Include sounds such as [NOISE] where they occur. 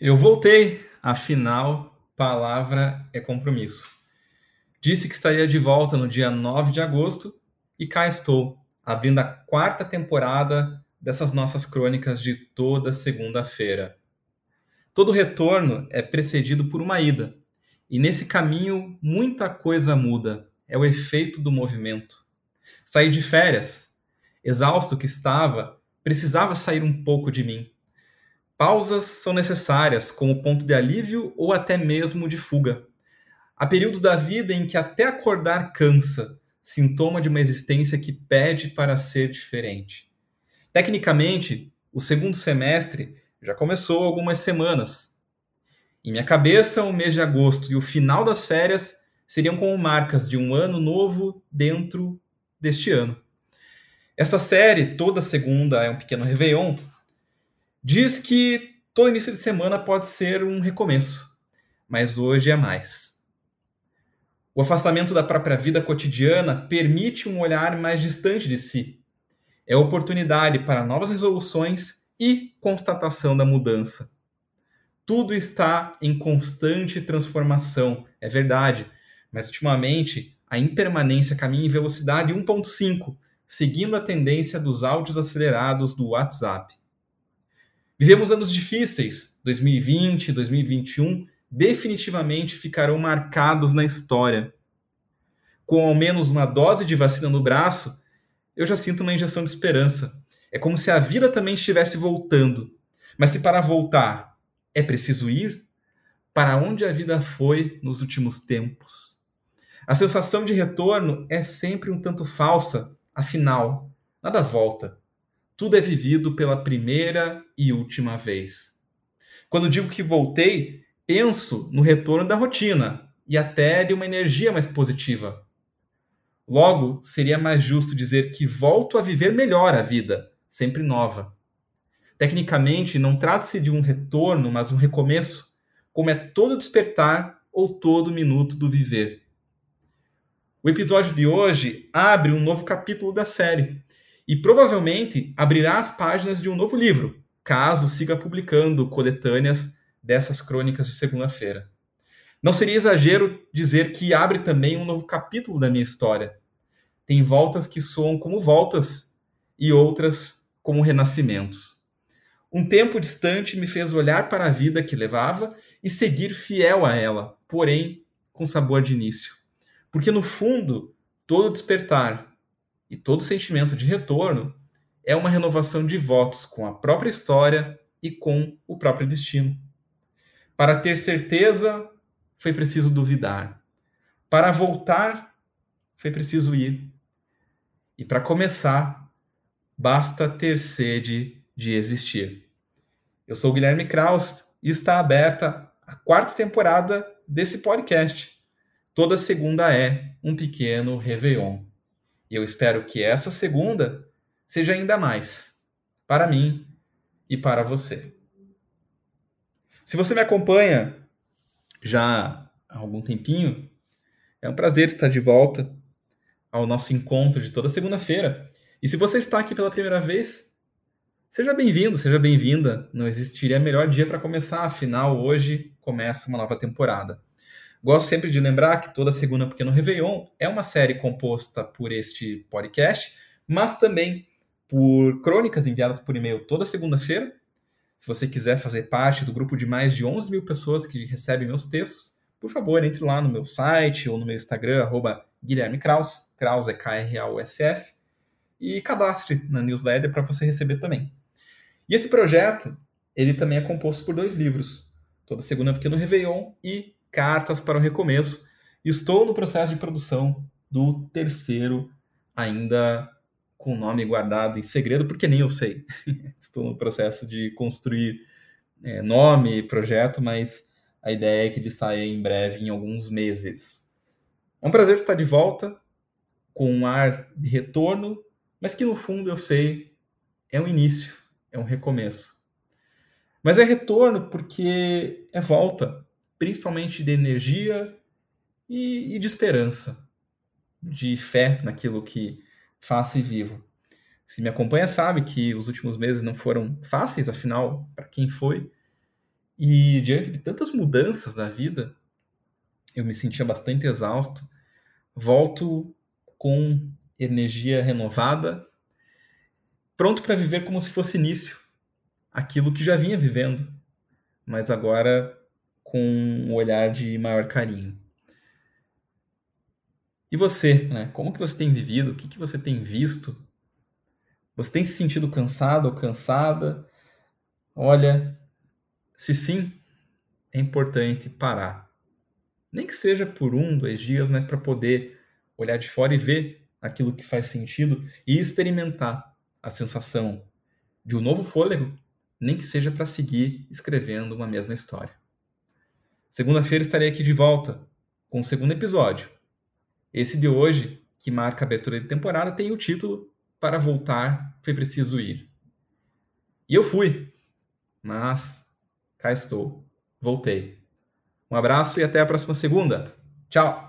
Eu voltei, afinal, palavra é compromisso. Disse que estaria de volta no dia 9 de agosto e cá estou, abrindo a quarta temporada dessas nossas crônicas de toda segunda-feira. Todo retorno é precedido por uma ida, e nesse caminho muita coisa muda. É o efeito do movimento. Saí de férias, exausto que estava, precisava sair um pouco de mim Pausas são necessárias como ponto de alívio ou até mesmo de fuga. Há períodos da vida em que até acordar cansa, sintoma de uma existência que pede para ser diferente. Tecnicamente, o segundo semestre já começou há algumas semanas. Em minha cabeça, o mês de agosto e o final das férias seriam como marcas de um ano novo dentro deste ano. Essa série, toda segunda é um pequeno Réveillon, Diz que todo início de semana pode ser um recomeço, mas hoje é mais. O afastamento da própria vida cotidiana permite um olhar mais distante de si. É oportunidade para novas resoluções e constatação da mudança. Tudo está em constante transformação, é verdade, mas ultimamente a impermanência caminha em velocidade 1.5, seguindo a tendência dos áudios acelerados do WhatsApp. Vivemos anos difíceis, 2020, 2021 definitivamente ficarão marcados na história. Com ao menos uma dose de vacina no braço, eu já sinto uma injeção de esperança. É como se a vida também estivesse voltando. Mas se para voltar é preciso ir, para onde a vida foi nos últimos tempos? A sensação de retorno é sempre um tanto falsa, afinal, nada volta tudo é vivido pela primeira e última vez. Quando digo que voltei, penso no retorno da rotina e até de uma energia mais positiva. Logo, seria mais justo dizer que volto a viver melhor a vida, sempre nova. Tecnicamente, não trata-se de um retorno, mas um recomeço, como é todo despertar ou todo minuto do viver. O episódio de hoje abre um novo capítulo da série, e provavelmente abrirá as páginas de um novo livro, caso siga publicando coletâneas dessas crônicas de segunda-feira. Não seria exagero dizer que abre também um novo capítulo da minha história. Tem voltas que soam como voltas e outras como renascimentos. Um tempo distante me fez olhar para a vida que levava e seguir fiel a ela, porém com sabor de início. Porque no fundo, todo despertar e todo sentimento de retorno é uma renovação de votos com a própria história e com o próprio destino. Para ter certeza, foi preciso duvidar. Para voltar, foi preciso ir. E para começar, basta ter sede de existir. Eu sou Guilherme Kraus e está aberta a quarta temporada desse podcast. Toda segunda é um pequeno Réveillon. E eu espero que essa segunda seja ainda mais para mim e para você. Se você me acompanha já há algum tempinho, é um prazer estar de volta ao nosso encontro de toda segunda-feira. E se você está aqui pela primeira vez, seja bem-vindo, seja bem-vinda. Não existiria melhor dia para começar, afinal, hoje começa uma nova temporada. Gosto sempre de lembrar que toda segunda Pequeno Réveillon é uma série composta por este podcast, mas também por crônicas enviadas por e-mail toda segunda-feira. Se você quiser fazer parte do grupo de mais de 11 mil pessoas que recebem meus textos, por favor, entre lá no meu site ou no meu Instagram, arroba Guilherme Kraus, Kraus é K-R-A-U-S-S, e cadastre na newsletter para você receber também. E esse projeto, ele também é composto por dois livros, Toda Segunda Pequeno Réveillon e Cartas para o Recomeço. Estou no processo de produção do terceiro, ainda com o nome guardado em segredo, porque nem eu sei. [LAUGHS] Estou no processo de construir é, nome, projeto, mas a ideia é que ele saia em breve, em alguns meses. É um prazer estar de volta, com um ar de retorno, mas que no fundo eu sei é um início, é um recomeço. Mas é retorno porque é volta principalmente de energia e, e de esperança, de fé naquilo que faço e vivo. Se me acompanha sabe que os últimos meses não foram fáceis, afinal, para quem foi, E diante de tantas mudanças na vida, eu me sentia bastante exausto. Volto com energia renovada, pronto para viver como se fosse início, aquilo que já vinha vivendo, mas agora com um olhar de maior carinho. E você, né? Como que você tem vivido? O que, que você tem visto? Você tem se sentido cansado ou cansada? Olha, se sim, é importante parar. Nem que seja por um, dois dias, mas para poder olhar de fora e ver aquilo que faz sentido e experimentar a sensação de um novo fôlego, nem que seja para seguir escrevendo uma mesma história. Segunda-feira estarei aqui de volta com o segundo episódio esse de hoje, que marca a abertura de temporada, tem o título Para Voltar Foi Preciso Ir. E eu fui, mas cá estou, voltei. Um abraço e até a próxima segunda. Tchau!